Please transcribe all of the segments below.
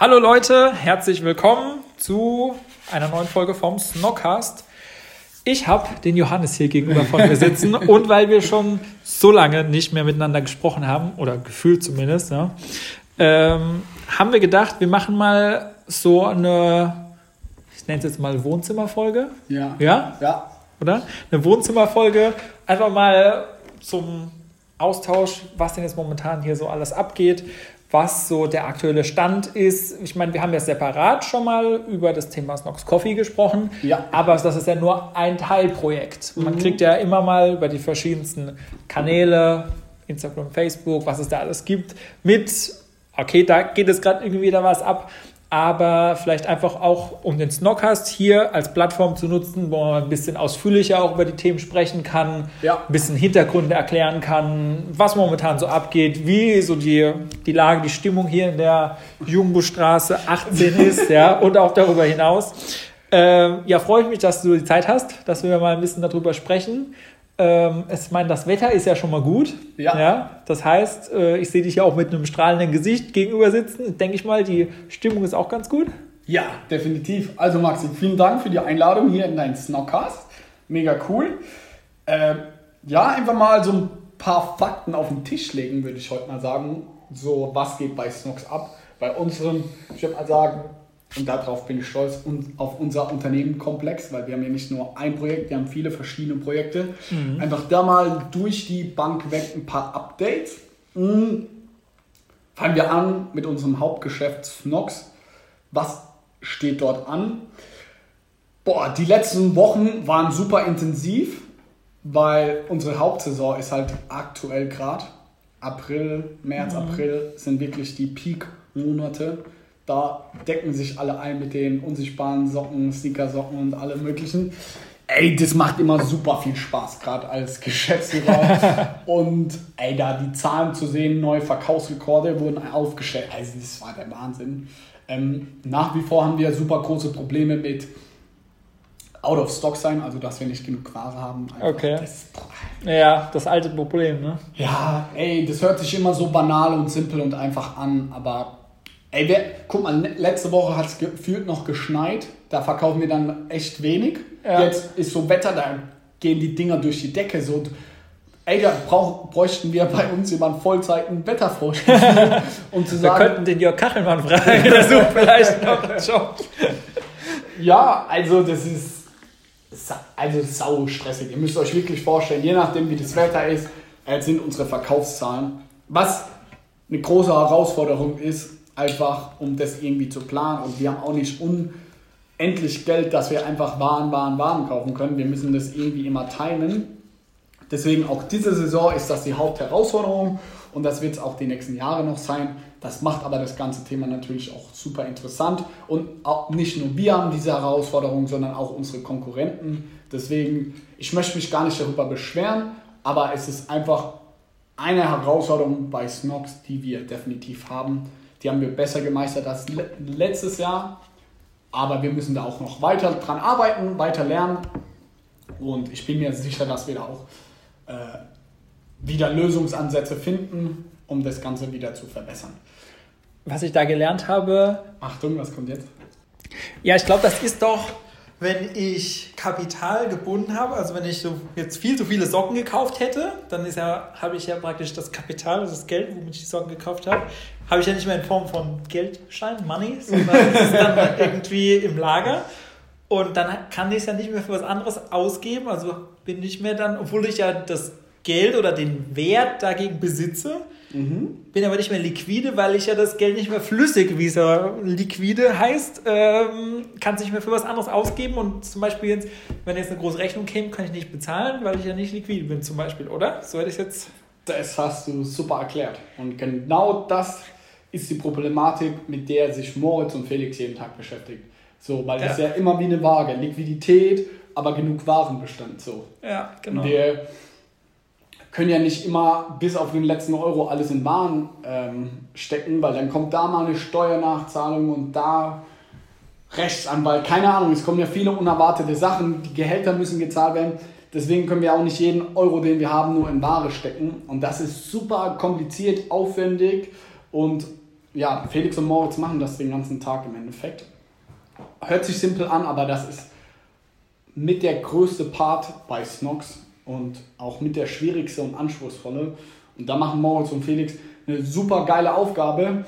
Hallo Leute, herzlich willkommen zu einer neuen Folge vom Snockcast. Ich habe den Johannes hier gegenüber von mir sitzen und weil wir schon so lange nicht mehr miteinander gesprochen haben, oder gefühlt zumindest, ja, ähm, haben wir gedacht, wir machen mal so eine, ich nenne es jetzt mal Wohnzimmerfolge. Ja. Ja? Ja. Oder? Eine Wohnzimmerfolge. Einfach mal zum Austausch, was denn jetzt momentan hier so alles abgeht, was so der aktuelle Stand ist. Ich meine, wir haben ja separat schon mal über das Thema Snox Coffee gesprochen, Ja. aber das ist ja nur ein Teilprojekt. Man Mhm. kriegt ja immer mal über die verschiedensten Kanäle, Instagram, Facebook, was es da alles gibt, mit, okay, da geht es gerade irgendwie da was ab, aber vielleicht einfach auch, um den Snockcast hier als Plattform zu nutzen, wo man ein bisschen ausführlicher auch über die Themen sprechen kann, Ja. ein bisschen Hintergründe erklären kann, was momentan so abgeht, wie so die, die Lage, die Stimmung hier in der Jungbustraße 18 ist, ja, und auch darüber hinaus. Ähm, ja, freue ich mich, dass du die Zeit hast, dass wir mal ein bisschen darüber sprechen. Ähm, ich meine, das Wetter ist ja schon mal gut. Ja. das heißt, äh, ich sehe dich ja auch mit einem strahlenden Gesicht gegenüber sitzen. Denke ich mal, die Stimmung ist auch ganz gut. Ja, definitiv. Also Maxi, vielen Dank für die Einladung hier in deinen Snockcast. Mega cool. Ähm, ja, einfach mal so ein paar Fakten auf den Tisch legen, würde ich heute mal sagen. So, was geht bei Snocks ab? Bei unserem, ich würde mal sagen, und darauf bin ich stolz, und auf unser Unternehmenkomplex, weil wir haben ja nicht nur ein Projekt, wir haben viele verschiedene Projekte. Einfach da mal durch die Bank weg ein paar Updates. Mm. Fangen wir an mit unserem Hauptgeschäft Snox. Was steht dort an? Boah, die letzten Wochen waren super intensiv, weil unsere Hauptsaison ist halt aktuell gerade. April, März, April sind wirklich die Peak-Monate. Da decken sich alle ein mit den unsichtbaren Socken, Sneakersocken und alle möglichen. Ey, das macht immer super viel Spaß, gerade als Geschäftsführer. und ey, da die Zahlen zu sehen, neue Verkaufsrekorde wurden aufgestellt. Also, das war der Wahnsinn. Ähm, nach wie vor haben wir super große Probleme mit out of stock sein, also dass wir nicht genug Ware haben. Einfach Okay. Das, Ja, das alte Problem, ne? ja, ey, das hört sich immer so banal und simpel und einfach an, aber ey, wer, guck mal, letzte Woche hat es gefühlt noch geschneit, da verkaufen wir dann echt wenig. Ja. Jetzt ist so Wetter, da gehen die Dinger durch die Decke so. Ey, da brauch, bräuchten wir bei uns jemanden Vollzeiten Wettervorschrift, um zu Wir sagen, könnten den Jörg Kachelmann fragen, der sucht vielleicht noch einen Job. Ja, also das ist also sau stressig. Ihr müsst euch wirklich vorstellen, je nachdem wie das Wetter ist, äh, sind unsere Verkaufszahlen. Was eine große Herausforderung ist, einfach um das irgendwie zu planen. Und wir haben auch nicht unendlich Geld, dass wir einfach Waren, Waren, Waren kaufen können. Wir müssen das irgendwie immer timen. Deswegen auch diese Saison ist das die Hauptherausforderung und das wird es auch die nächsten Jahre noch sein. Das macht aber das ganze Thema natürlich auch super interessant und auch nicht nur wir haben diese Herausforderung, sondern auch unsere Konkurrenten. Deswegen, ich möchte mich gar nicht darüber beschweren, aber es ist einfach eine Herausforderung bei Snox, die wir definitiv haben. Die haben wir besser gemeistert als le letztes Jahr, aber wir müssen da auch noch weiter dran arbeiten, weiter lernen und ich bin mir sicher, dass wir da auch äh, wieder Lösungsansätze finden, um das Ganze wieder zu verbessern. Was ich da gelernt habe, Achtung, was kommt jetzt? ja, ich glaube, das ist doch, wenn ich Kapital gebunden habe, also wenn ich so jetzt viel zu viele Socken gekauft hätte, dann ist ja, habe ich ja praktisch das Kapital, also das Geld, womit ich die Socken gekauft habe, habe ich ja nicht mehr in Form von Geldschein, Money, sondern ist dann irgendwie im Lager. Und dann kann ich es ja nicht mehr für was anderes ausgeben. Also bin nicht mehr dann, obwohl ich ja das Geld oder den Wert dagegen besitze, bin aber nicht mehr liquide, weil ich ja das Geld nicht mehr flüssig, wie es ja liquide heißt, ähm, kann es nicht mehr für was anderes ausgeben. Und zum Beispiel jetzt, wenn jetzt eine große Rechnung käme, kann ich nicht bezahlen, weil ich ja nicht liquide bin zum Beispiel, oder? So hätte ich jetzt... Das hast du super erklärt. Und genau das ist die Problematik, mit der sich Moritz und Felix jeden Tag beschäftigt. So, weil das Ja. ja immer wie eine Waage. Liquidität, aber genug Warenbestand. So. Ja, genau. Wir können ja nicht immer bis auf den letzten Euro alles in Waren ähm, stecken, weil dann kommt da mal eine Steuernachzahlung und da Rechtsanwalt, keine Ahnung, es kommen ja viele unerwartete Sachen, die Gehälter müssen gezahlt werden. Deswegen können wir auch nicht jeden Euro, den wir haben, nur in Ware stecken. Und das ist super kompliziert, aufwendig. Und ja, Felix und Moritz machen das den ganzen Tag im Endeffekt. Hört sich simpel an, aber das ist mit der größte Part bei Snox und auch mit der schwierigste und anspruchsvolle. Und da machen Moritz und Felix eine super geile Aufgabe.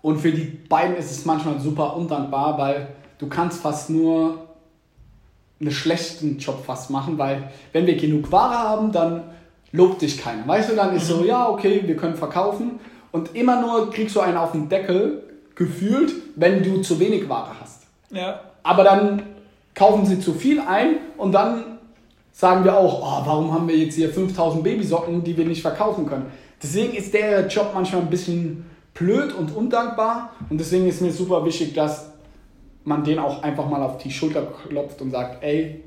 Und für die beiden ist es manchmal super undankbar, weil du kannst fast nur einen schlechten Job fast machen, weil wenn wir genug Ware haben, dann lobt dich keiner. Weißt du, dann ist so, ja, okay, wir können verkaufen. Und immer nur kriegst du einen auf den Deckel, gefühlt, wenn du zu wenig Ware hast. ja. Aber dann kaufen sie zu viel ein und dann sagen wir auch, oh, warum haben wir jetzt hier 5000 Babysocken, die wir nicht verkaufen können. Deswegen ist der Job manchmal ein bisschen blöd und undankbar und deswegen ist mir super wichtig, dass man den auch einfach mal auf die Schulter klopft und sagt, ey,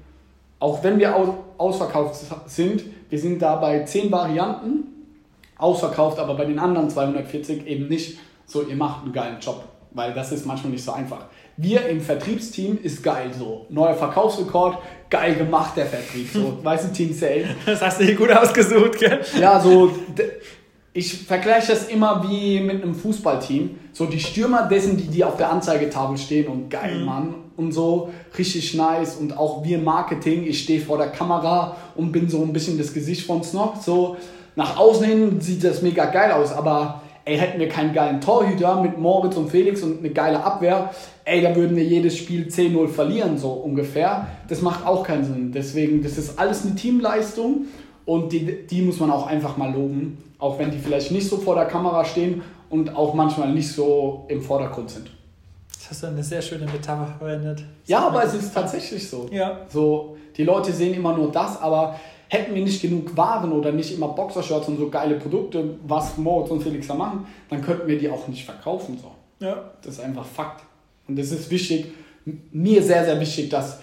auch wenn wir aus, ausverkauft sind, wir sind da bei 10 Varianten ausverkauft, aber bei den anderen 240 eben nicht so, ihr macht einen geilen Job, weil das ist manchmal nicht so einfach. Wir im Vertriebsteam ist geil so. Neuer Verkaufsrekord, geil gemacht der Vertrieb. So, weißt du, Team Sales. Das hast du hier gut ausgesucht, gell? Ja, so, ich vergleiche das immer wie mit einem Fußballteam. So die Stürmer dessen, die, die auf der Anzeigetafel stehen und geil, Mann. Und so richtig nice. Und auch wir Marketing, ich stehe vor der Kamera und bin so ein bisschen das Gesicht von Snock. So nach außen hin sieht das mega geil aus, aber ey, hätten wir keinen geilen Torhüter mit Moritz und Felix und eine geile Abwehr, ey, da würden wir jedes Spiel 10-0 verlieren, so ungefähr. Das macht auch keinen Sinn. Deswegen, das ist alles eine Teamleistung und die, die muss man auch einfach mal loben, auch wenn die vielleicht nicht so vor der Kamera stehen und auch manchmal nicht so im Vordergrund sind. Das hast du eine sehr schöne Metapher verwendet. Ja, aber es ist tatsächlich so. Ja. So, die Leute sehen immer nur das, aber hätten wir nicht genug Waren oder nicht immer Boxershorts und so geile Produkte, was Moritz und Felix da machen, dann könnten wir die auch nicht verkaufen. So. Ja. Das ist einfach Fakt. Und es ist wichtig, mir sehr, sehr wichtig, dass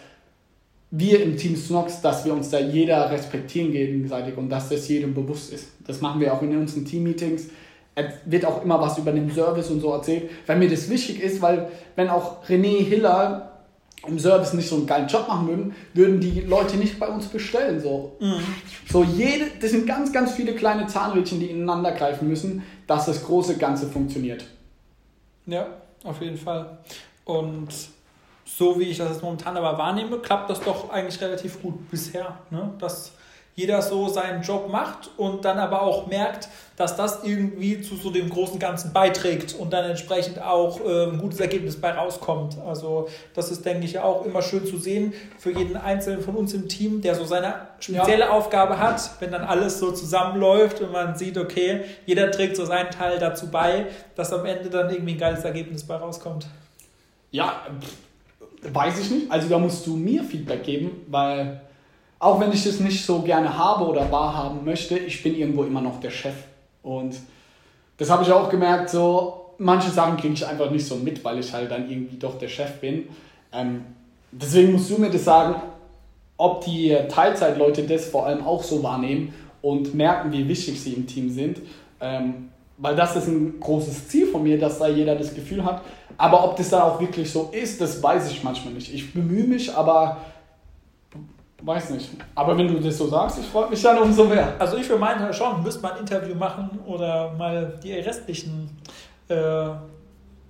wir im Team Snox, dass wir uns da jeder respektieren gegenseitig und dass das jedem bewusst ist. Das machen wir auch in unseren Team-Meetings. Es wird auch immer was über den Service und so erzählt, weil mir das wichtig ist, weil wenn auch René Hiller im Service nicht so einen geilen Job machen würden, würden die Leute nicht bei uns bestellen. So, so jede, das sind ganz, ganz viele kleine Zahnrädchen, die ineinander greifen müssen, dass das große Ganze funktioniert. Ja, auf jeden Fall. Und so wie ich das jetzt momentan aber wahrnehme, klappt das doch eigentlich relativ gut bisher. Ne? Dass jeder so seinen Job macht und dann aber auch merkt, dass das irgendwie zu so dem großen Ganzen beiträgt und dann entsprechend auch äh, ein gutes Ergebnis bei rauskommt. Also das ist, denke ich, ja auch immer schön zu sehen für jeden Einzelnen von uns im Team, der so seine spezielle Aufgabe hat, wenn dann alles so zusammenläuft und man sieht, okay, jeder trägt so seinen Teil dazu bei, dass am Ende dann irgendwie ein geiles Ergebnis bei rauskommt. Ja, weiß ich nicht. Also da musst du mir Feedback geben, weil auch wenn ich das nicht so gerne habe oder wahrhaben möchte, ich bin irgendwo immer noch der Chef. Und das habe ich auch gemerkt, so manche Sachen kriege ich einfach nicht so mit, weil ich halt dann irgendwie doch der Chef bin. Ähm, deswegen musst du mir das sagen, ob die Teilzeitleute das vor allem auch so wahrnehmen und merken, wie wichtig sie im Team sind. Ähm, weil das ist ein großes Ziel von mir, dass da jeder das Gefühl hat. Aber ob das dann auch wirklich so ist, das weiß ich manchmal nicht. Ich bemühe mich, aber weiß nicht. Aber wenn du das so sagst, ich freue mich dann umso mehr. Also ich für meinen Teil schon, müsste mal ein Interview machen oder mal die restlichen äh,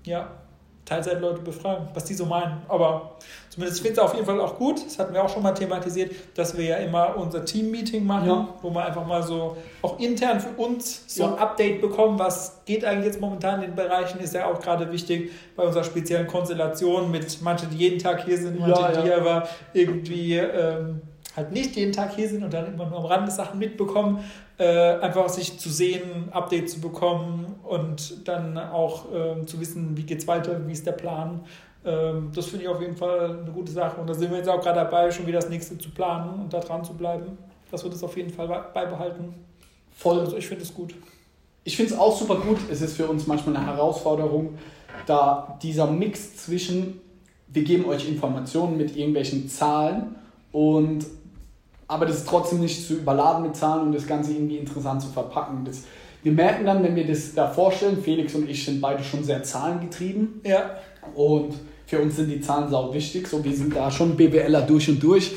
ja, Teilzeitleute befragen, was die so meinen. Aber zumindest finde ich es auf jeden Fall auch gut, das hatten wir auch schon mal thematisiert, dass wir ja immer unser Team-Meeting machen, Ja. wo wir einfach mal so auch intern für uns so ein Ja. Update bekommen, was geht eigentlich jetzt momentan in den Bereichen, ist ja auch gerade wichtig bei unserer speziellen Konstellation mit manchen, die jeden Tag hier sind, manche, Ja, die aber irgendwie ähm, halt nicht jeden Tag hier sind und dann immer nur am Rande Sachen mitbekommen, äh, einfach sich zu sehen, Update zu bekommen und dann auch ähm, zu wissen, wie geht's weiter, wie ist der Plan. Ähm, das finde ich auf jeden Fall eine gute Sache und da sind wir jetzt auch gerade dabei, schon wieder das nächste zu planen und da dran zu bleiben, dass wir das auf jeden Fall be- beibehalten. Voll. Also ich finde es gut. ich finde es auch super gut. Es ist für uns manchmal eine Herausforderung, da dieser Mix zwischen, wir geben euch Informationen mit irgendwelchen Zahlen und aber das ist trotzdem nicht zu überladen mit Zahlen und das Ganze irgendwie interessant zu verpacken. Das, wir merken dann, wenn wir das da vorstellen, Felix und ich sind beide schon sehr zahlengetrieben. Ja. Und für uns sind die Zahlen sau wichtig. So, wir sind da schon BWLer durch und durch.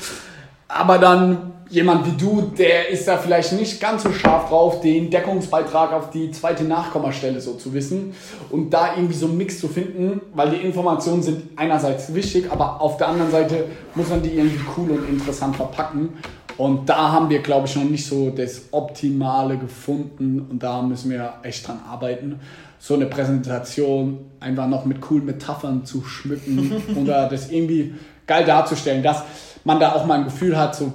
Aber dann jemand wie du, der ist da vielleicht nicht ganz so scharf drauf, den Deckungsbeitrag auf die zweite Nachkommastelle so zu wissen und da irgendwie so einen Mix zu finden, weil die Informationen sind einerseits wichtig, aber auf der anderen Seite muss man die irgendwie cool und interessant verpacken. Und da haben wir, glaube ich, noch nicht so das Optimale gefunden und da müssen wir echt dran arbeiten. So eine Präsentation einfach noch mit coolen Metaphern zu schmücken oder das irgendwie geil darzustellen, dass man da auch mal ein Gefühl hat, so,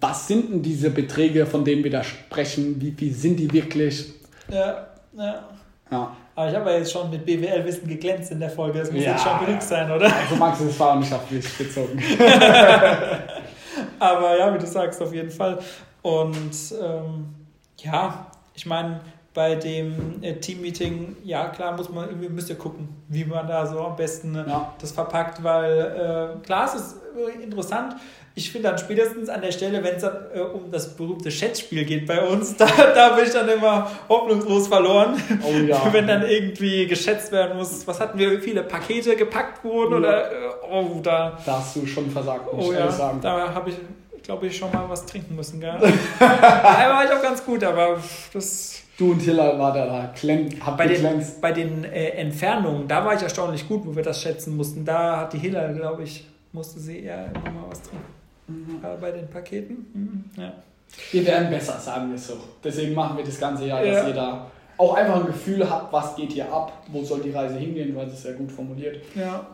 was sind denn diese Beträge, von denen wir da sprechen, wie viel sind die wirklich? Ja, ja. Ja. Aber ich habe ja jetzt schon mit BWL-Wissen geglänzt in der Folge. Das muss Ja, jetzt schon genug sein, oder? Also Max, das war auch nicht auf dich bezogen. Aber ja, wie du sagst, auf jeden Fall. Und ähm, ja, ich meine, bei dem äh, Teammeeting, ja klar, muss man irgendwie müsst ihr gucken, wie man da so am besten äh, Ja. das verpackt, weil äh, klar, es ist äh, interessant. Ich finde dann spätestens an der Stelle, wenn es dann äh, um das berühmte Schätzspiel geht bei uns, da, da bin ich dann immer hoffnungslos verloren. Oh ja. Wenn dann irgendwie geschätzt werden muss, was hatten wir, wie viele Pakete gepackt wurden Ja. oder äh, oh, da, Da hast du schon versagt, muss Oh ich ja, sagen. da habe ich, glaube ich, schon mal was trinken müssen. Gell? da war ich auch ganz gut, aber das Du und Hiller war da, da klemm, hab bei den, bei den äh, Entfernungen, da war ich erstaunlich gut, wo wir das schätzen mussten. Da hat die Hiller, glaube ich, musste sie eher immer mal was trinken. Aber bei den Paketen, mhm, ja. Wir werden besser, sagen wir es so. Deswegen machen wir das ganze Jahr, dass Ja. ihr da auch einfach ein Gefühl habt, was geht hier ab, wo soll die Reise hingehen, hast es sehr gut formuliert. ja.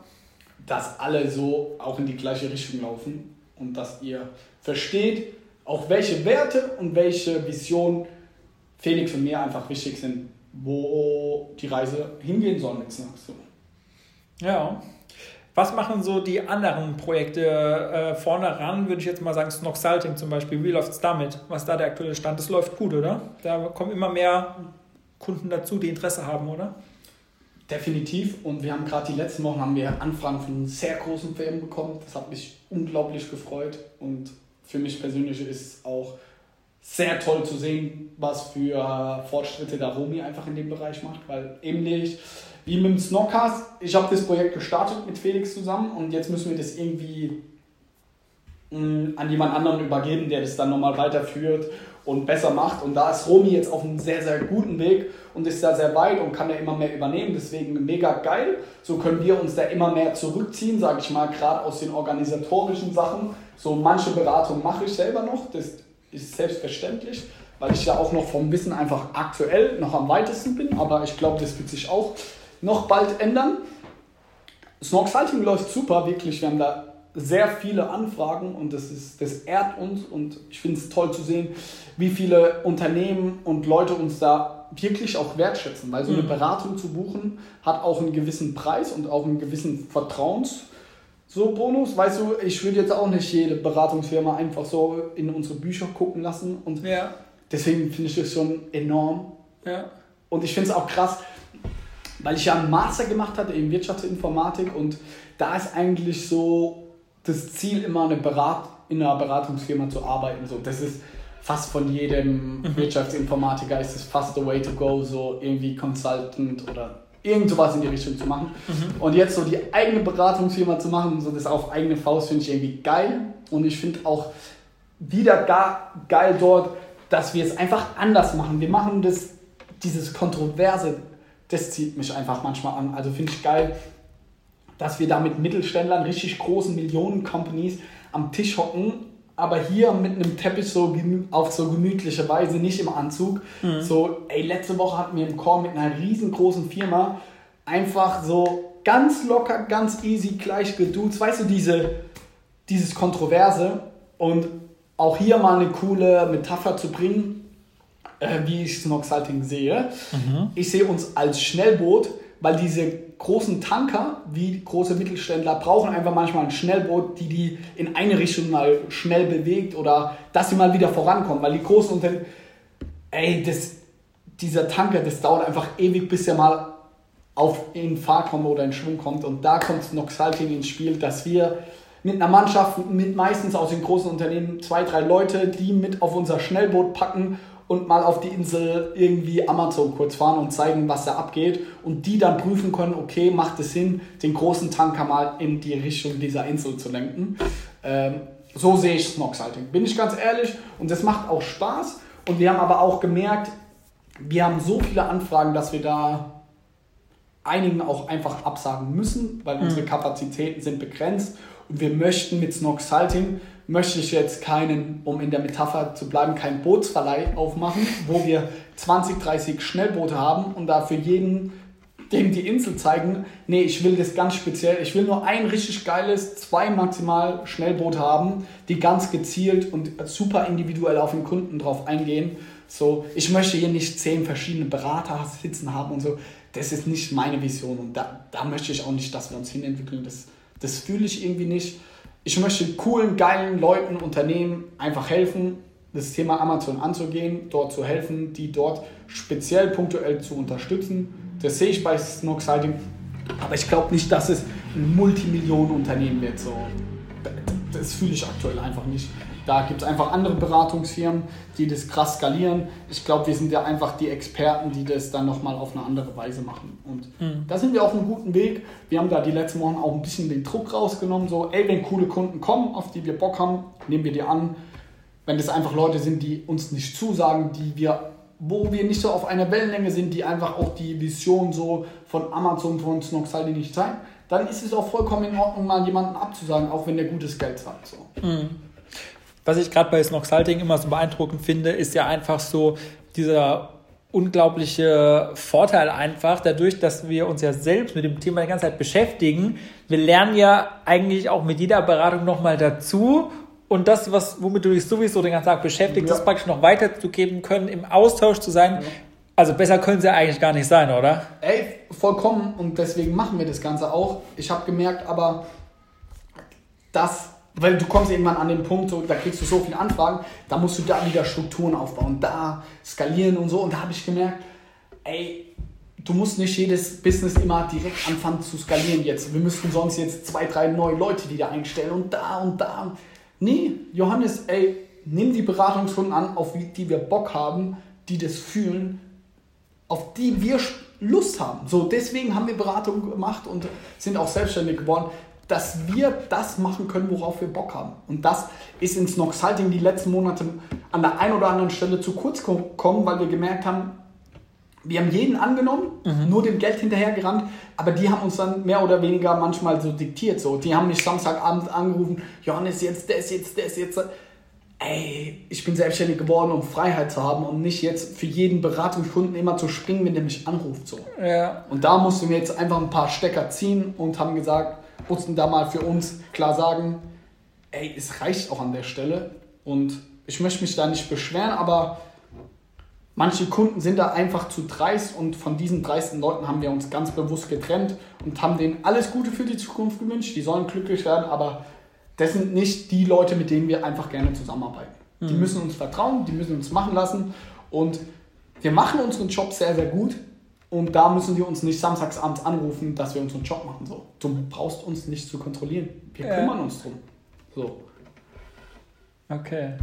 dass alle so auch in die gleiche Richtung laufen und dass ihr versteht, auch welche Werte und welche Visionen Felix und mir einfach wichtig sind, wo die Reise hingehen soll mit Snacks. So. Ja. Was machen so die anderen Projekte äh, vorne ran, würde ich jetzt mal sagen, Snock Salting zum Beispiel. Wie läuft es damit? Was ist da der aktuelle Stand? Das läuft gut, oder? Da kommen immer mehr Kunden dazu, die Interesse haben, oder? Definitiv. Und wir haben gerade die letzten Wochen haben wir Anfragen von sehr großen Firmen bekommen. Das hat mich unglaublich gefreut. Und für mich persönlich ist es auch sehr toll zu sehen, was für Fortschritte der Romi einfach in dem Bereich macht. Weil ähnlich wie mit dem Snockcast, ich habe das Projekt gestartet mit Felix zusammen und jetzt müssen wir das irgendwie mh, an jemand anderen übergeben, der das dann nochmal weiterführt und besser macht. Und da ist Romi jetzt auf einem sehr, sehr guten Weg und ist da sehr weit und kann da immer mehr übernehmen. Deswegen mega geil. So können wir uns da immer mehr zurückziehen, sage ich mal, gerade aus den organisatorischen Sachen. So manche Beratung mache ich selber noch, das ist selbstverständlich, weil ich ja auch noch vom Wissen einfach aktuell noch am weitesten bin. Aber ich glaube, das wird sich auch noch bald ändern. Snorksalting läuft super, wirklich. Wir haben da sehr viele Anfragen und das, ist, das ehrt uns und ich finde es toll zu sehen, wie viele Unternehmen und Leute uns da wirklich auch wertschätzen, weil so eine Mhm. Beratung zu buchen hat auch einen gewissen Preis und auch einen gewissen Vertrauens. So Bonus, weißt du, ich würde jetzt auch nicht jede Beratungsfirma einfach so in unsere Bücher gucken lassen und Ja. deswegen finde ich das schon enorm Ja. und ich finde es auch krass, weil ich ja einen Master gemacht hatte in Wirtschaftsinformatik und da ist eigentlich so das Ziel, immer eine Berat in einer Beratungsfirma zu arbeiten. So, das ist fast von jedem Wirtschaftsinformatiker ist es fast the way to go, so irgendwie Consultant oder irgend sowas in die Richtung zu machen. Und jetzt so die eigene Beratungsfirma zu machen, so das auf eigene Faust, finde ich irgendwie geil. Und ich finde auch wieder gar geil dort, dass wir es einfach anders machen. Wir machen das, dieses Kontroverse, das zieht mich einfach manchmal an. Also finde ich geil, dass wir da mit Mittelständlern, richtig großen Millionen-Companies am Tisch hocken, aber hier mit einem Teppich so auf so gemütliche Weise, nicht im Anzug. So, ey, letzte Woche hatten wir im Call mit einer riesengroßen Firma einfach so ganz locker, ganz easy, gleich geduzt. Weißt du, diese, dieses Kontroverse und auch hier mal eine coole Metapher zu bringen, äh, wie ich Snoxalting sehe. Ich sehe uns als Schnellboot, weil diese großen Tanker, wie große Mittelständler, brauchen einfach manchmal ein Schnellboot, die die in eine Richtung mal schnell bewegt oder dass sie mal wieder vorankommen, weil die großen Unternehmen, ey, das, dieser Tanker, das dauert einfach ewig, bis er mal auf in Fahrt kommt oder in Schwung kommt. Und da kommt Noxalting ins Spiel, dass wir mit einer Mannschaft, mit meistens aus den großen Unternehmen, zwei, drei Leute, die mit auf unser Schnellboot packen und mal auf die Insel irgendwie Amazon kurz fahren und zeigen, was da abgeht. Und die dann prüfen können, okay, macht es Sinn, den großen Tanker mal in die Richtung dieser Insel zu lenken. Ähm, so sehe ich Snoxhalting, bin ich ganz ehrlich. Und das macht auch Spaß. Und wir haben aber auch gemerkt, wir haben so viele Anfragen, dass wir da einigen auch einfach absagen müssen, weil mhm. unsere Kapazitäten sind begrenzt und wir möchten mit Snoxhalting möchte ich jetzt keinen, um in der Metapher zu bleiben, keinen Bootsverleih aufmachen, wo wir 20, 30 Schnellboote haben und da für jeden dem die Insel zeigen, nee, ich will das ganz speziell, ich will nur ein richtig geiles, zwei maximal Schnellboot haben, die ganz gezielt und super individuell auf den Kunden drauf eingehen. So, ich möchte hier nicht zehn verschiedene Berater sitzen haben und so. Das ist nicht meine Vision und da, da möchte ich auch nicht, dass wir uns hinentwickeln. Das, das fühle ich irgendwie nicht ich möchte coolen, geilen Leuten, Unternehmen einfach helfen, das Thema Amazon anzugehen, dort zu helfen, die dort speziell punktuell zu unterstützen. Das sehe ich bei Snoxhiding. Aber ich glaube nicht, dass es ein Multimillionenunternehmen wird. So. Das fühle ich aktuell einfach nicht. Da gibt es einfach andere Beratungsfirmen, die das krass skalieren. Ich glaube, wir sind ja einfach die Experten, die das dann nochmal auf eine andere Weise machen. Und mhm. da sind wir auf einem guten Weg. Wir haben da die letzten Wochen auch ein bisschen den Druck rausgenommen. So, ey, wenn coole Kunden kommen, auf die wir Bock haben, nehmen wir die an. Wenn das einfach Leute sind, die uns nicht zusagen, die wir wo wir nicht so auf einer Wellenlänge sind, die einfach auch die Vision so von Amazon, von Snoxaldi nicht zeigen, dann ist es auch vollkommen in Ordnung, mal jemanden abzusagen, auch wenn der gutes Geld zahlt. So. Mhm. Was ich gerade bei Snoxalting immer so beeindruckend finde, ist ja einfach so dieser unglaubliche Vorteil einfach, dadurch, dass wir uns ja selbst mit dem Thema die ganze Zeit beschäftigen. Wir lernen ja eigentlich auch mit jeder Beratung nochmal dazu und das, was, womit du dich sowieso den ganzen Tag beschäftigst, ja. das praktisch noch weiterzugeben können, im Austausch zu sein. Ja. Also besser können sie eigentlich gar nicht sein, oder? Ey, vollkommen und deswegen machen wir das Ganze auch. Ich habe gemerkt, aber dass weil du kommst irgendwann an den Punkt, so, da kriegst du so viele Anfragen, da musst du da wieder Strukturen aufbauen, da skalieren und so. Und da habe ich gemerkt, ey, du musst nicht jedes Business immer direkt anfangen zu skalieren jetzt. Wir müssten sonst jetzt zwei, drei neue Leute wieder einstellen und da und da. Nee, Johannes, ey, nimm die Beratungskunden an, auf die wir Bock haben, die das fühlen, auf die wir Lust haben. So, deswegen haben wir Beratungen gemacht und sind auch selbstständig geworden dass wir das machen können, worauf wir Bock haben. Und das ist ins Noxhalting die letzten Monate an der einen oder anderen Stelle zu kurz gekommen, weil wir gemerkt haben, wir haben jeden angenommen, mhm. nur dem Geld hinterhergerannt, aber die haben uns dann mehr oder weniger manchmal so diktiert. So. Die haben mich Samstagabend angerufen, Johannes, jetzt das, jetzt das, jetzt das. Ey, ich bin selbstständig geworden, um Freiheit zu haben und nicht jetzt für jeden Beratungskunden immer zu springen, wenn der mich anruft. So. Ja. Und da mussten wir jetzt einfach ein paar Stecker ziehen und haben gesagt, mussten da mal für uns klar sagen, ey, es reicht auch an der Stelle und ich möchte mich da nicht beschweren, aber manche Kunden sind da einfach zu dreist und von diesen dreisten Leuten haben wir uns ganz bewusst getrennt und haben denen alles Gute für die Zukunft gewünscht. Die sollen glücklich werden, aber das sind nicht die Leute, mit denen wir einfach gerne zusammenarbeiten. Mhm. Die müssen uns vertrauen, die müssen uns machen lassen und wir machen unseren Job sehr, sehr gut. Und da müssen die uns nicht samstags abends anrufen, dass wir unseren Job machen. So. Du brauchst uns nicht zu kontrollieren. Wir ja. kümmern uns drum. So. Okay.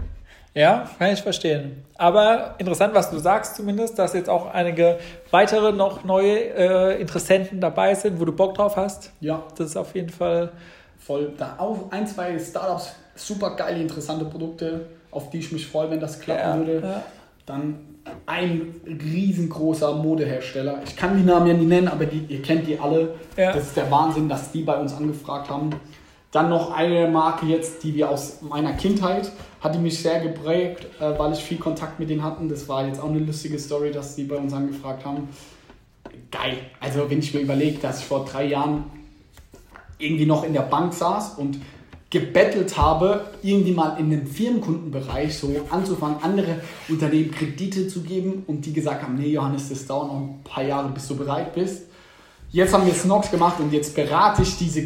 Ja, kann ich verstehen. Aber interessant, was du sagst zumindest, dass jetzt auch einige weitere noch neue äh, Interessenten dabei sind, wo du Bock drauf hast. Ja. Das ist auf jeden Fall. Voll. Da auch ein, zwei Startups, super geile, interessante Produkte, auf die ich mich freue, wenn das klappen ja, würde. Ja. Dann ein riesengroßer Modehersteller. Ich kann die Namen ja nicht nennen, aber die, ihr kennt die alle. Ja. Das ist der Wahnsinn, dass die bei uns angefragt haben. Dann noch eine Marke jetzt, die wir aus meiner Kindheit, hat die mich sehr geprägt, äh, weil ich viel Kontakt mit denen hatten. Das war jetzt auch eine lustige Story, dass die bei uns angefragt haben. Geil. Also wenn ich mir überlege, dass ich vor drei Jahren irgendwie noch in der Bank saß und gebettelt habe, irgendwie mal in den Firmenkundenbereich so anzufangen, andere Unternehmen Kredite zu geben und die gesagt haben, nee Johannes, das dauert noch ein paar Jahre, bis du bereit bist. Jetzt haben wir Snox gemacht und jetzt berate ich diese,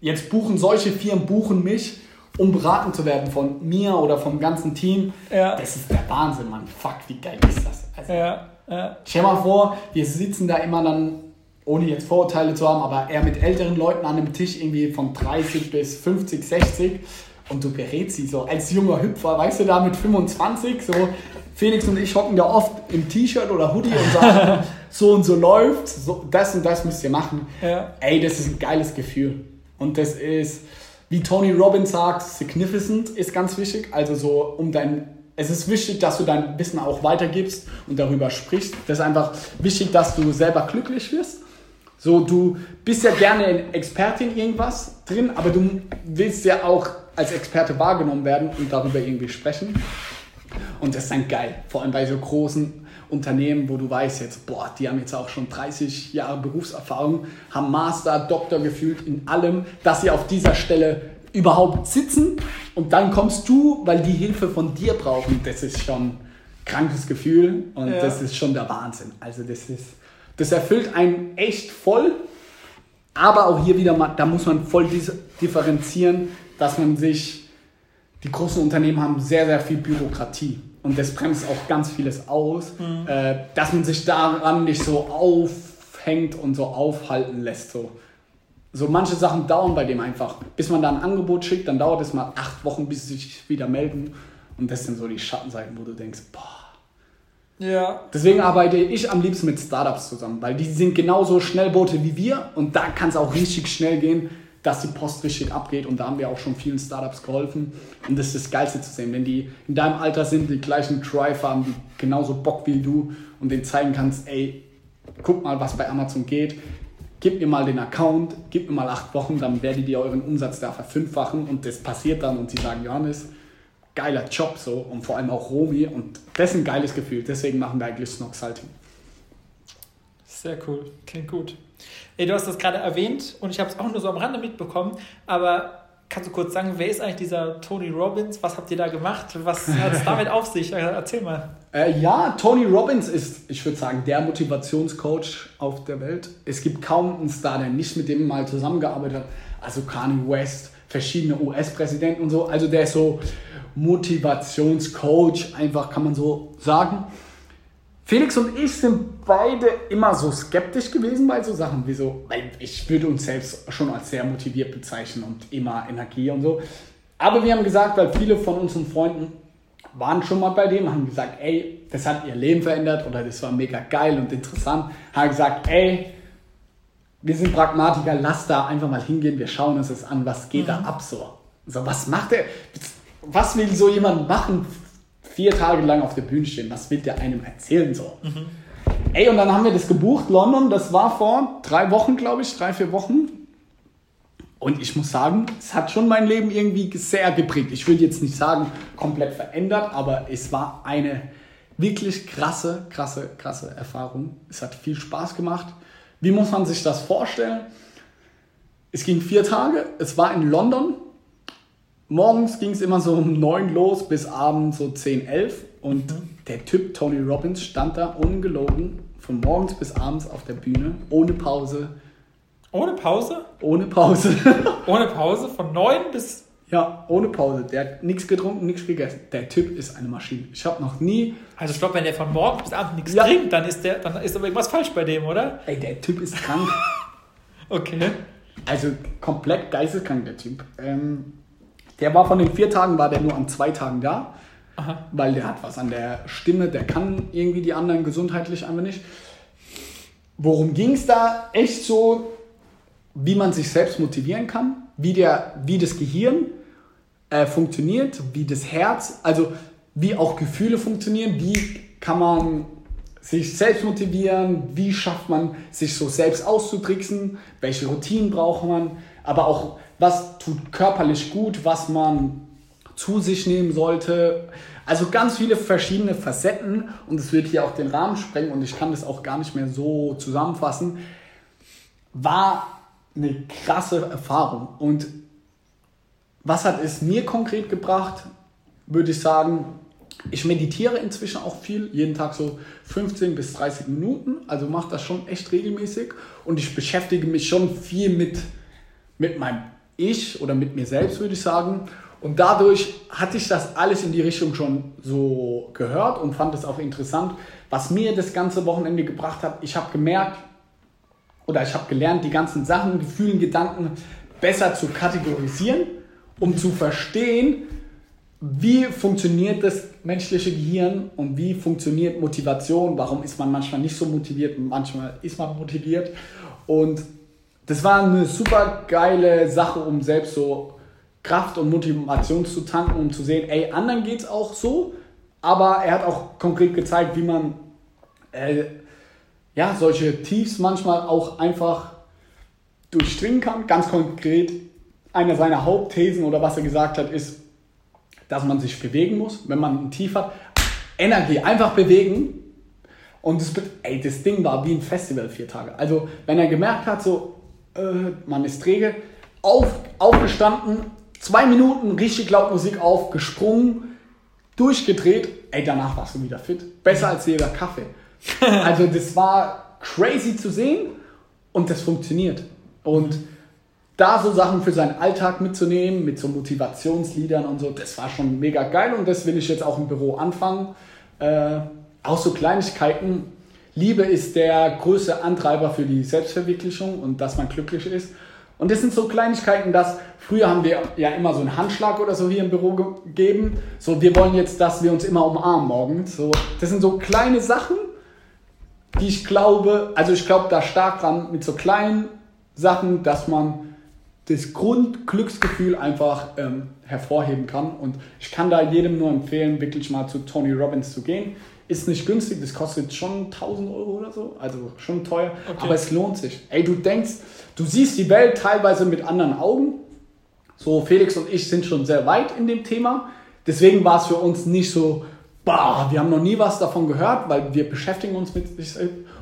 jetzt buchen solche Firmen, buchen mich, um beraten zu werden von mir oder vom ganzen Team. Ja. Das ist der Wahnsinn, Mann. Fuck, wie geil ist das? Also, ja. Ja. Stell mal vor, wir sitzen da immer dann, ohne jetzt Vorurteile zu haben, aber eher mit älteren Leuten an einem Tisch irgendwie von 30 bis 50, 60 und du berätst sie so als junger Hüpfer, weißt du, da mit 25, so Felix und ich hocken da oft im T-Shirt oder Hoodie und sagen, so und so läuft, so, das und das müsst ihr machen. Ja. Ey, das ist ein geiles Gefühl. Und das ist, wie Tony Robbins sagt, significant ist ganz wichtig. Also so, um dein, es ist wichtig, dass du dein Wissen auch weitergibst und darüber sprichst. Das ist einfach wichtig, dass du selber glücklich wirst. So, du bist ja gerne ein Experte in irgendwas drin, aber du willst ja auch als Experte wahrgenommen werden und darüber irgendwie sprechen. Und das ist dann geil, vor allem bei so großen Unternehmen, wo du weißt jetzt, boah, die haben jetzt auch schon 30 Jahre Berufserfahrung, haben Master, Doktor gefühlt in allem, dass sie auf dieser Stelle überhaupt sitzen und dann kommst du, weil die Hilfe von dir brauchen. Das ist schon ein krankes Gefühl und ja. das ist schon der Wahnsinn. Also das ist, das erfüllt einen echt voll, aber auch hier wieder, da muss man voll differenzieren, dass man sich die großen Unternehmen haben sehr, sehr viel Bürokratie. Und das bremst auch ganz vieles aus, mhm. äh, dass man sich daran nicht so aufhängt und so aufhalten lässt. So. so manche Sachen dauern bei dem einfach. Bis man da ein Angebot schickt, dann dauert es mal acht Wochen, bis sie sich wieder melden. Und das sind so die Schattenseiten, wo du denkst, boah. Ja. Deswegen arbeite ich am liebsten mit Startups zusammen, weil die sind genauso Schnellboote wie wir und da kann es auch richtig schnell gehen dass die Post richtig abgeht. Und da haben wir auch schon vielen Startups geholfen. Und das ist das Geilste zu sehen, wenn die in deinem Alter sind, die gleichen Drive haben, die genauso Bock wie du und denen zeigen kannst, ey, guck mal, was bei Amazon geht. Gib mir mal den Account, gib mir mal acht Wochen, dann werdet ihr euren Umsatz da verfünffachen und das passiert dann und sie sagen, Johannes, geiler Job so und vor allem auch Romy und das ist ein geiles Gefühl. Deswegen machen wir eigentlich Snox Salting. Sehr cool, klingt gut. Ey, du hast das gerade erwähnt und ich habe es auch nur so am Rande mitbekommen, aber kannst du kurz sagen, wer ist eigentlich dieser Tony Robbins? Was habt ihr da gemacht? Was hat es damit auf sich? Äh, erzähl mal. Äh, ja, Tony Robbins ist, ich würde sagen, der Motivationscoach auf der Welt. Es gibt kaum einen Star, der nicht mit dem mal zusammengearbeitet hat. Also Kanye West, verschiedene US-Präsidenten und so. Also der ist so Motivationscoach, einfach kann man so sagen. Felix und ich sind beide immer so skeptisch gewesen bei so Sachen wie so, weil ich würde uns selbst schon als sehr motiviert bezeichnen und immer Energie und so. Aber wir haben gesagt, weil viele von unseren Freunden waren schon mal bei dem, haben gesagt, ey, das hat ihr Leben verändert oder das war mega geil und interessant, haben gesagt, ey, wir sind Pragmatiker, lass da einfach mal hingehen, wir schauen uns das an, was geht mhm. da ab so. So, was macht er? Was will so jemand machen vier Tage lang auf der Bühne stehen. Was will der einem erzählen so? Mhm. Ey, und dann haben wir das gebucht, London. Das war vor drei Wochen, glaube ich, drei, vier Wochen. Und ich muss sagen, es hat schon mein Leben irgendwie sehr geprägt. Ich würde jetzt nicht sagen, komplett verändert, aber es war eine wirklich krasse, krasse, krasse Erfahrung. Es hat viel Spaß gemacht. Wie muss man sich das vorstellen? Es ging vier Tage. Es war in London. Morgens ging es immer so um 9 los bis abends so 10, 11. Und mhm. der Typ Tony Robbins stand da ungelogen von morgens bis abends auf der Bühne, ohne Pause. Ohne Pause? Ohne Pause. ohne Pause? Von 9 bis. Ja, ohne Pause. Der hat nichts getrunken, nichts gegessen. Der Typ ist eine Maschine. Ich habe noch nie. Also ich glaube, wenn der von morgens bis abends nichts ja. trinkt, dann ist, der, dann ist aber irgendwas falsch bei dem, oder? Ey, der Typ ist krank. okay. Also komplett geisteskrank, der Typ. Ähm, der war von den vier Tagen, war der nur an zwei Tagen da, Aha. weil der hat was an der Stimme, der kann irgendwie die anderen gesundheitlich einfach nicht. Worum ging es da? Echt so, wie man sich selbst motivieren kann, wie, der, wie das Gehirn äh, funktioniert, wie das Herz, also wie auch Gefühle funktionieren, wie kann man sich selbst motivieren, wie schafft man sich so selbst auszutricksen, welche Routinen braucht man, aber auch was tut körperlich gut, was man zu sich nehmen sollte. Also ganz viele verschiedene Facetten und es wird hier auch den Rahmen sprengen und ich kann das auch gar nicht mehr so zusammenfassen. War eine krasse Erfahrung und was hat es mir konkret gebracht, würde ich sagen, ich meditiere inzwischen auch viel, jeden Tag so 15 bis 30 Minuten, also mache das schon echt regelmäßig und ich beschäftige mich schon viel mit, mit meinem ich oder mit mir selbst, würde ich sagen. Und dadurch hatte ich das alles in die Richtung schon so gehört und fand es auch interessant. Was mir das ganze Wochenende gebracht hat, ich habe gemerkt oder ich habe gelernt, die ganzen Sachen, Gefühlen, Gedanken besser zu kategorisieren, um zu verstehen, wie funktioniert das menschliche Gehirn und wie funktioniert Motivation, warum ist man manchmal nicht so motiviert manchmal ist man motiviert. Und das war eine super geile Sache, um selbst so Kraft und Motivation zu tanken, um zu sehen, ey, anderen geht es auch so, aber er hat auch konkret gezeigt, wie man äh, ja, solche Tiefs manchmal auch einfach durchdringen kann. Ganz konkret, eine seiner Hauptthesen oder was er gesagt hat, ist, dass man sich bewegen muss, wenn man ein Tief hat. Energie, einfach bewegen. Und das, ey, das Ding war wie ein Festival vier Tage. Also, wenn er gemerkt hat, so, äh, man ist träge, auf, aufgestanden, zwei Minuten richtig laut Musik auf, gesprungen, durchgedreht, ey, danach warst du wieder fit. Besser als jeder Kaffee. Also, das war crazy zu sehen und das funktioniert. Und da so Sachen für seinen Alltag mitzunehmen, mit so Motivationsliedern und so, das war schon mega geil und das will ich jetzt auch im Büro anfangen. Äh, auch so Kleinigkeiten. Liebe ist der größte Antreiber für die Selbstverwirklichung und dass man glücklich ist. Und das sind so Kleinigkeiten, dass früher haben wir ja immer so einen Handschlag oder so hier im Büro gegeben. So, wir wollen jetzt, dass wir uns immer umarmen morgens. So, das sind so kleine Sachen, die ich glaube, also ich glaube da stark dran mit so kleinen Sachen, dass man das Grundglücksgefühl einfach ähm, hervorheben kann. Und ich kann da jedem nur empfehlen, wirklich mal zu Tony Robbins zu gehen. Ist nicht günstig, das kostet schon 1000 Euro oder so, also schon teuer, okay. aber es lohnt sich. Ey, du denkst, du siehst die Welt teilweise mit anderen Augen. So, Felix und ich sind schon sehr weit in dem Thema. Deswegen war es für uns nicht so, bah, wir haben noch nie was davon gehört, weil wir beschäftigen uns mit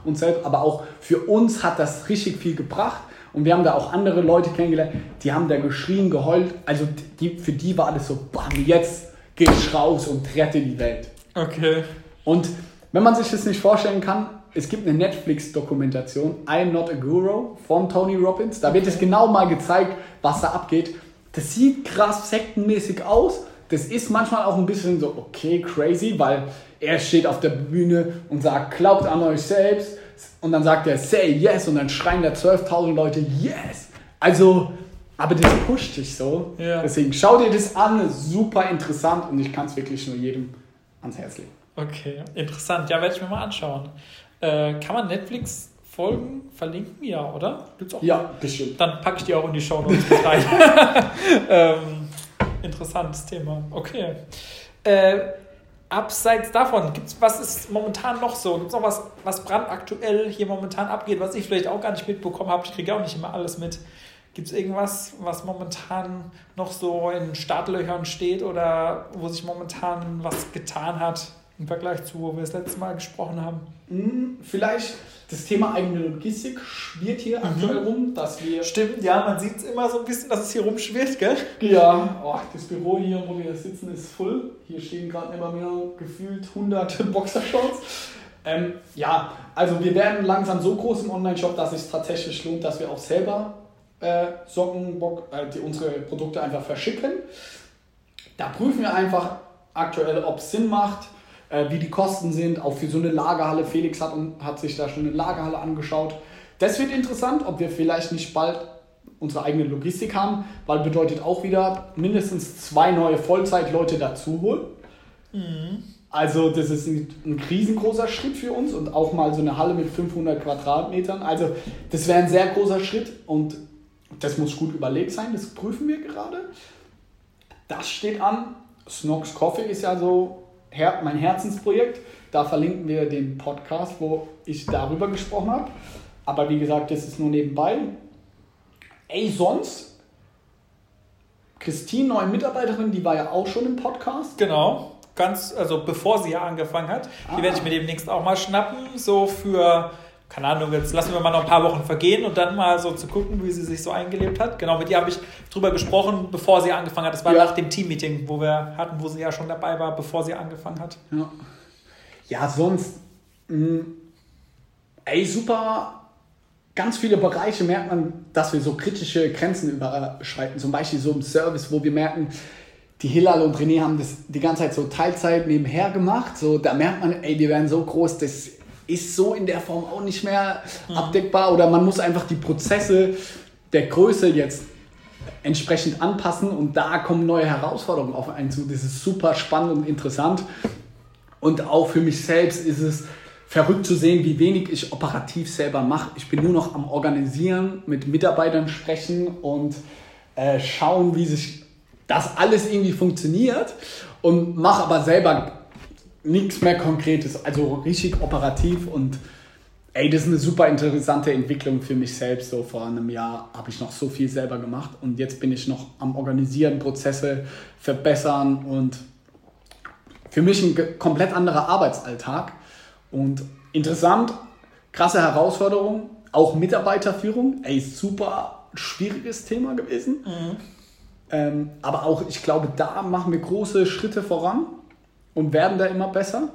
uns selbst, aber auch für uns hat das richtig viel gebracht und wir haben da auch andere Leute kennengelernt, die haben da geschrien, geheult. Also die, für die war das so, bam, jetzt geh ich raus und rette die Welt. Okay. Und wenn man sich das nicht vorstellen kann, es gibt eine Netflix-Dokumentation, I'm Not a Guru von Tony Robbins. Da wird es genau mal gezeigt, was da abgeht. Das sieht krass sektenmäßig aus. Das ist manchmal auch ein bisschen so, okay, crazy, weil er steht auf der Bühne und sagt, glaubt an euch selbst und dann sagt er, say yes und dann schreien da 12.000 Leute, yes. Also, aber das pusht dich so. Ja. Deswegen schau dir das an, super interessant und ich kann es wirklich nur jedem ans Herz legen. Okay, interessant. Ja, werde ich mir mal anschauen. Äh, kann man Netflix Folgen verlinken? Ja, oder? Gibt's auch ja, bestimmt. Dann packe ich die auch in die Show Notes mit rein. ähm, interessantes Thema. Okay. Äh, abseits davon, gibt's, was ist momentan noch so? Gibt es noch was, was brandaktuell hier momentan abgeht, was ich vielleicht auch gar nicht mitbekommen habe? Ich kriege auch nicht immer alles mit. Gibt es irgendwas, was momentan noch so in Startlöchern steht oder wo sich momentan was getan hat im Vergleich zu, wo wir das letzte Mal gesprochen haben? Hm, vielleicht das Thema eigene Logistik schwirrt hier mhm. aktuell rum, dass wir. Stimmt, ja, man sieht es immer so ein bisschen, dass es hier rumschwirrt, gell? Ja, oh, das Büro hier, wo wir sitzen, ist voll. Hier stehen gerade immer mehr gefühlt hunderte Boxershorts. Ähm, ja, also wir werden langsam so groß im Online-Shop, dass es tatsächlich lohnt, dass wir auch selber äh, Socken, Bock, äh, die, unsere Produkte einfach verschicken. Da prüfen wir einfach aktuell, ob es Sinn macht äh, wie die Kosten sind, auch für so eine Lagerhalle. Felix hat, hat sich da schon eine Lagerhalle angeschaut. Das wird interessant, ob wir vielleicht nicht bald unsere eigene Logistik haben, weil bedeutet auch wieder mindestens zwei neue Vollzeitleute dazu holen. Mhm. Also das ist ein, ein riesengroßer Schritt für uns und auch mal so eine Halle mit 500 Quadratmetern. Also das wäre ein sehr großer Schritt und das muss gut überlegt sein, das prüfen wir gerade. Das steht an. Snox Coffee ist ja so Her mein Herzensprojekt. Da verlinken wir den Podcast, wo ich darüber gesprochen habe. Aber wie gesagt, das ist nur nebenbei. Ey, sonst, Christine, neue Mitarbeiterin, die war ja auch schon im Podcast. Genau, ganz, also bevor sie ja angefangen hat. Die ah. werde ich mir demnächst auch mal schnappen, so für keine Ahnung, jetzt lassen wir mal noch ein paar Wochen vergehen und dann mal so zu gucken, wie sie sich so eingelebt hat. Genau, mit ihr habe ich drüber gesprochen, bevor sie angefangen hat. Das war ja. nach dem Teammeeting, wo wir hatten, wo sie ja schon dabei war, bevor sie angefangen hat. Ja, ja sonst, mh, mm, ey, super. Ganz viele Bereiche merkt man, dass wir so kritische Grenzen überschreiten. Zum Beispiel so im Service, wo wir merken, die Hilal und René haben das die ganze Zeit so Teilzeit nebenher gemacht. So, da merkt man, ey, wir werden so groß, das ist so in der Form auch nicht mehr Mhm. abdeckbar. Oder man muss einfach die Prozesse der Größe jetzt entsprechend anpassen und da kommen neue Herausforderungen auf einen zu. Das ist super spannend und interessant. Und auch für mich selbst ist es verrückt zu sehen, wie wenig ich operativ selber mache. Ich bin nur noch am Organisieren, mit Mitarbeitern sprechen und äh, schauen, wie sich das alles irgendwie funktioniert und mache aber selber nichts mehr Konkretes, also richtig operativ und ey, das ist eine super interessante Entwicklung für mich selbst. So vor einem Jahr habe ich noch so viel selber gemacht und jetzt bin ich noch am Organisieren, Prozesse verbessern und für mich ein komplett anderer Arbeitsalltag und interessant, krasse Herausforderung, auch Mitarbeiterführung, ey, super schwieriges Thema gewesen. Ähm, aber auch, ich glaube, da machen wir große Schritte voran und werden da immer besser.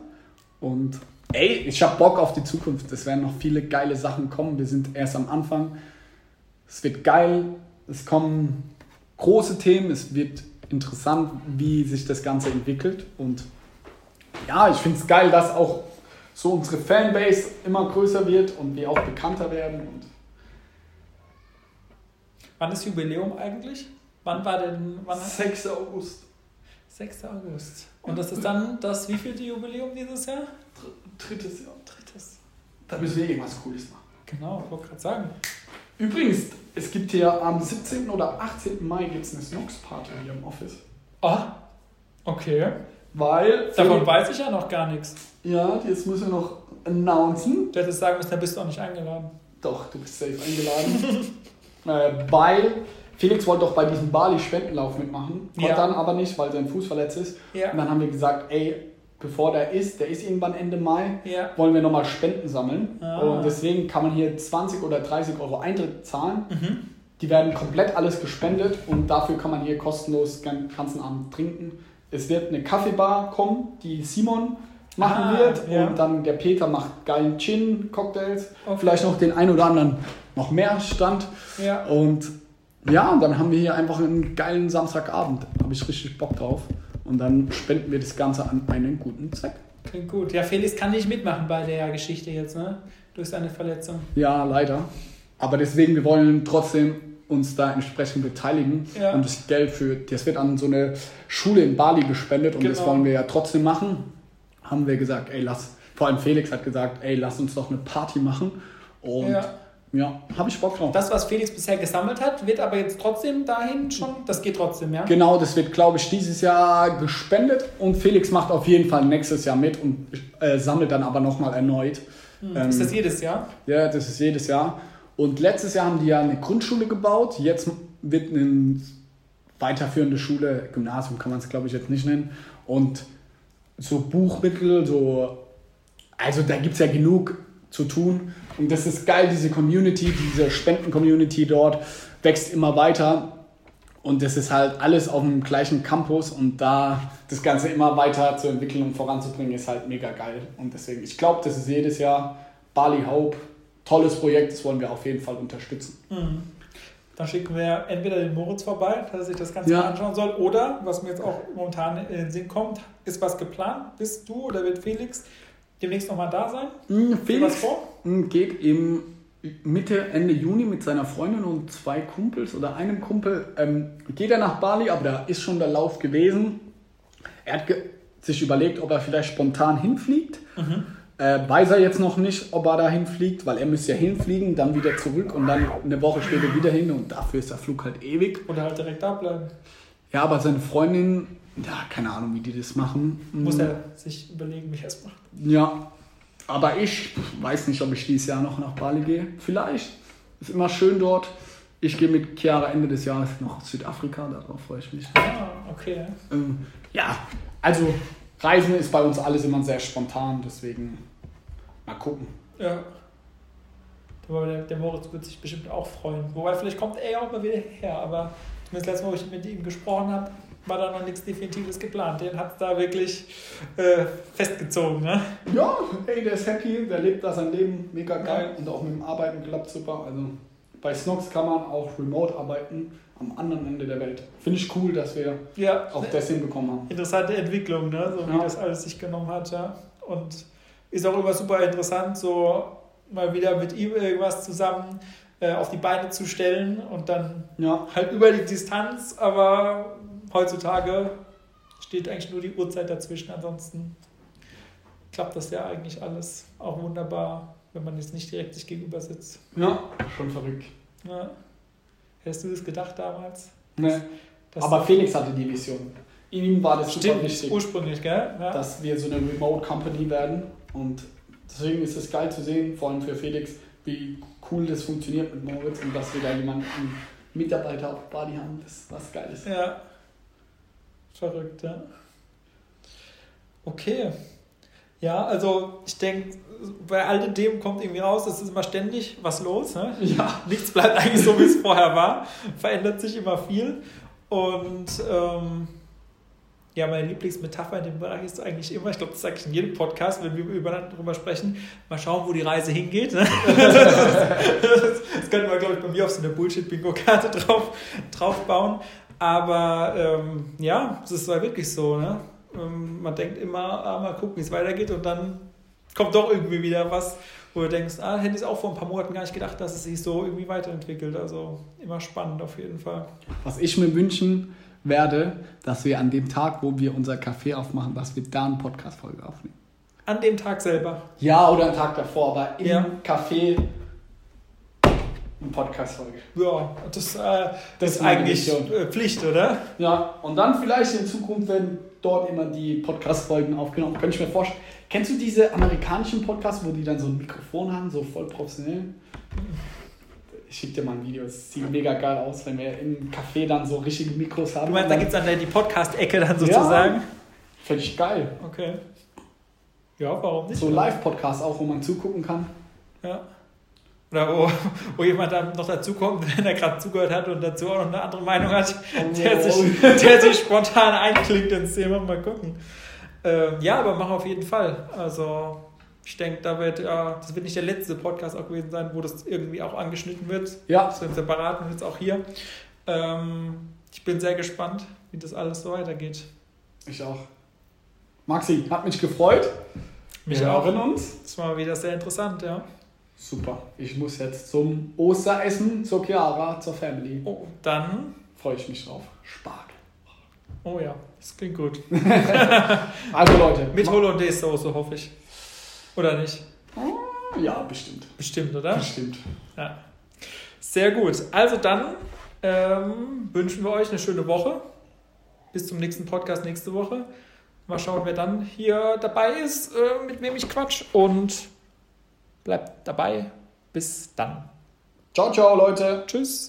Und ey, ich habe Bock auf die Zukunft. Es werden noch viele geile Sachen kommen. Wir sind erst am Anfang. Es wird geil. Es kommen große Themen. Es wird interessant, wie sich das Ganze entwickelt. Und ja, ich finde es geil, dass auch so unsere Fanbase immer größer wird und wir auch bekannter werden. Und Wann ist Jubiläum eigentlich? Wann war denn. Wann 6. August. 6. August. Und das ist dann das wievielte Jubiläum dieses Jahr? Drittes Jahr. Drittes. Da müssen wir irgendwas Cooles machen. Genau, ich wollte gerade sagen. Übrigens, es gibt hier am 17. oder 18. Mai gibt's eine Snox-Party hier im Office. Ah, okay. Weil. Davon weiß ich ja noch gar nichts. Ja, jetzt müssen wir noch announcen. Du hättest sagen müssen, da bist du auch nicht eingeladen. Doch, du bist safe eingeladen. äh, weil Felix wollte doch bei diesem Bali-Spendenlauf mitmachen. Konnte Ja. dann aber nicht, weil sein Fuß verletzt ist. Ja. Und dann haben wir gesagt, ey, bevor der ist, der ist irgendwann Ende Mai, Ja. wollen wir nochmal Spenden sammeln. Ah. Und deswegen kann man hier 20 oder 30 Euro Eintritt zahlen. Mhm. Die werden komplett alles gespendet und dafür kann man hier kostenlos den ganzen Abend trinken. Es wird eine Kaffeebar kommen, die Simon machen Ah, wird ja. und dann der Peter macht geilen Gin-Cocktails, Okay. vielleicht noch den ein oder anderen noch mehr Stand Ja. und ja, und dann haben wir hier einfach einen geilen Samstagabend. Da habe ich richtig Bock drauf und dann spenden wir das Ganze an einen guten Zweck. Klingt gut. Ja, Felix kann nicht mitmachen bei der Geschichte jetzt, ne? Durch seine Verletzung. Ja, leider. Aber deswegen, wir wollen trotzdem uns da entsprechend beteiligen. Ja. Und das Geld für, das wird an so eine Schule in Bali gespendet und das Genau. wollen wir ja trotzdem machen. Haben wir gesagt, ey, lass, vor allem Felix hat gesagt, ey, lass uns doch eine Party machen. Und ja, Ja. habe ich Bock drauf. Das, was Felix bisher gesammelt hat, wird aber jetzt trotzdem dahin schon. Das geht trotzdem, ja? Genau, das wird, glaube ich, dieses Jahr gespendet und Felix macht auf jeden Fall nächstes Jahr mit und äh, sammelt dann aber nochmal erneut. Hm. Ähm, Ist das jedes Jahr? Ja, das ist jedes Jahr. Und letztes Jahr haben die ja eine Grundschule gebaut. Jetzt wird eine weiterführende Schule, Gymnasium kann man es glaube ich jetzt nicht nennen. Und so Buchmittel, so, also da gibt es ja genug zu tun. Und das ist geil, diese Community, diese Spenden-Community dort wächst immer weiter. Und das ist halt alles auf dem gleichen Campus und da das Ganze immer weiter zu entwickeln und voranzubringen, ist halt mega geil. Und deswegen, ich glaube, das ist jedes Jahr Bali Hope, tolles Projekt, das wollen wir auf jeden Fall unterstützen. Mhm. Dann schicken wir entweder den Moritz vorbei, dass er sich das Ganze Ja. anschauen soll, oder, was mir jetzt auch momentan in den Sinn kommt, ist was geplant? Bist du oder wird Felix demnächst nochmal da sein? Mm, Felix was vor? mm, geht im Mitte, Ende Juni mit seiner Freundin und zwei Kumpels oder einem Kumpel, ähm, geht er nach Bali, aber da ist schon der Lauf gewesen. Er hat ge sich überlegt, ob er vielleicht spontan hinfliegt. Äh, weiß er jetzt noch nicht, ob er da hinfliegt, weil er müsste ja hinfliegen, dann wieder zurück und dann eine Woche später wieder hin und dafür ist der Flug halt ewig. Oder halt direkt da bleiben? Ja, aber seine Freundin, ja, keine Ahnung, wie die das machen. Muss Mm, er sich überlegen, wie er es macht. Ja, aber ich weiß nicht, ob ich dieses Jahr noch nach Bali gehe. Vielleicht. Ist immer schön dort. Ich gehe mit Chiara Ende des Jahres nach Südafrika, darauf freue ich mich. Ah, okay. Ähm, ja, also Reisen ist bei uns alles immer sehr spontan, deswegen mal gucken. Ja. Der, der Moritz wird sich bestimmt auch freuen. Wobei, vielleicht kommt er ja auch mal wieder her, aber zumindest letztes Mal, wo ich mit ihm gesprochen habe, war da noch nichts Definitives geplant. Den hat es da wirklich äh, festgezogen. Ne? Ja, ey, der ist happy, der lebt da sein Leben mega geil und auch mit dem Arbeiten klappt super. Also bei Snox kann man auch remote arbeiten am anderen Ende der Welt. Finde ich cool, dass wir Ja, auch das hinbekommen haben. interessante Entwicklung, ne? so wie Ja. das alles sich genommen hat. Ja. Und ist auch immer super interessant, so mal wieder mit ihm irgendwas zusammen äh, auf die Beine zu stellen und dann Ja, halt über die Distanz, aber heutzutage steht eigentlich nur die Uhrzeit dazwischen. Ansonsten klappt das ja eigentlich alles auch wunderbar, wenn man jetzt nicht direkt sich gegenüber sitzt. ja, schon verrückt. Ja. Hättest du das gedacht damals? Ne. Dass Aber Felix hatte die Vision. Ihm war das super stimmt, wichtig, ursprünglich, gell? Ja. dass wir so eine Remote Company werden. Und deswegen ist es geil zu sehen, vor allem für Felix, wie cool das funktioniert mit Moritz und dass wir da jemanden, Mitarbeiter auf Bali haben. Das ist was Geiles. Ja. Verrückt, ja. Okay. Ja, also ich denke, bei all dem kommt irgendwie raus, es ist immer ständig was los. Ne? Ja. Nichts bleibt eigentlich so, wie es vorher war. Verändert sich immer viel. Und ähm, ja, meine Lieblingsmetapher in dem Bereich ist eigentlich immer, ich glaube, das sage ich in jedem Podcast, wenn wir übereinander drüber sprechen, mal schauen, wo die Reise hingeht. Ne? das könnte man, glaube ich, bei mir auf so eine Bullshit-Bingo-Karte drauf, drauf bauen. Aber ähm, ja, es ist halt wirklich so. Ne? Ähm, man denkt immer, ah, mal gucken, wie es weitergeht und dann kommt doch irgendwie wieder was, wo du denkst, ah, hätte ich auch vor ein paar Monaten gar nicht gedacht, dass es sich so irgendwie weiterentwickelt. Also immer spannend auf jeden Fall. Was ich mir wünschen werde, dass wir an dem Tag, wo wir unser Café aufmachen, dass wir da eine Podcast-Folge aufnehmen. An dem Tag selber. Ja, oder einen Tag davor, aber im Ja. Café eine Podcast-Folge. Ja, das, äh, Das ist eigentlich äh, Pflicht, oder? Ja, und dann vielleicht in Zukunft werden dort immer die Podcast-Folgen aufgenommen. Könnte ich mir vorstellen. Kennst du diese amerikanischen Podcasts, wo die dann so ein Mikrofon haben, so voll professionell? Ich schicke dir mal ein Video, es sieht mega geil aus, wenn wir im Café dann so richtige Mikros haben. Du meinst, da gibt es dann die Podcast-Ecke dann Ja. sozusagen? Finde ich geil. Okay. Ja, warum nicht? So Live-Podcasts auch, wo man zugucken kann. Ja. Oder wo, wo jemand dann noch dazukommt, wenn er gerade zugehört hat und dazu auch noch eine andere Meinung hat, der, Oh. sich, der sich spontan einklingt ins Thema. Mal gucken. Ähm, ja, aber mach auf jeden Fall. Also, ich denke, da wird, ja, das wird nicht der letzte Podcast auch gewesen sein, wo das irgendwie auch angeschnitten wird. Ja, So im Separaten und jetzt auch hier. Ähm, ich bin sehr gespannt, wie das alles so weitergeht. ich auch. Maxi, hat mich gefreut. Mich wir auch. hören uns. Das war wieder sehr interessant, ja. Super. Ich muss jetzt zum Osteressen, zur Chiara, zur Family. Oh, dann, Freue ich mich drauf. Spargel. oh ja, das klingt gut. Also Leute. Mit Hollandaise-Soße, hoffe ich. Oder nicht? Ja, bestimmt. Bestimmt, oder? Bestimmt. Ja. Sehr gut. Also dann ähm, wünschen wir euch eine schöne Woche. Bis zum nächsten Podcast nächste Woche. Mal schauen, wer dann hier dabei ist, äh, mit wem ich quatsch. Und bleibt dabei. Bis dann. Ciao, ciao, Leute. Tschüss.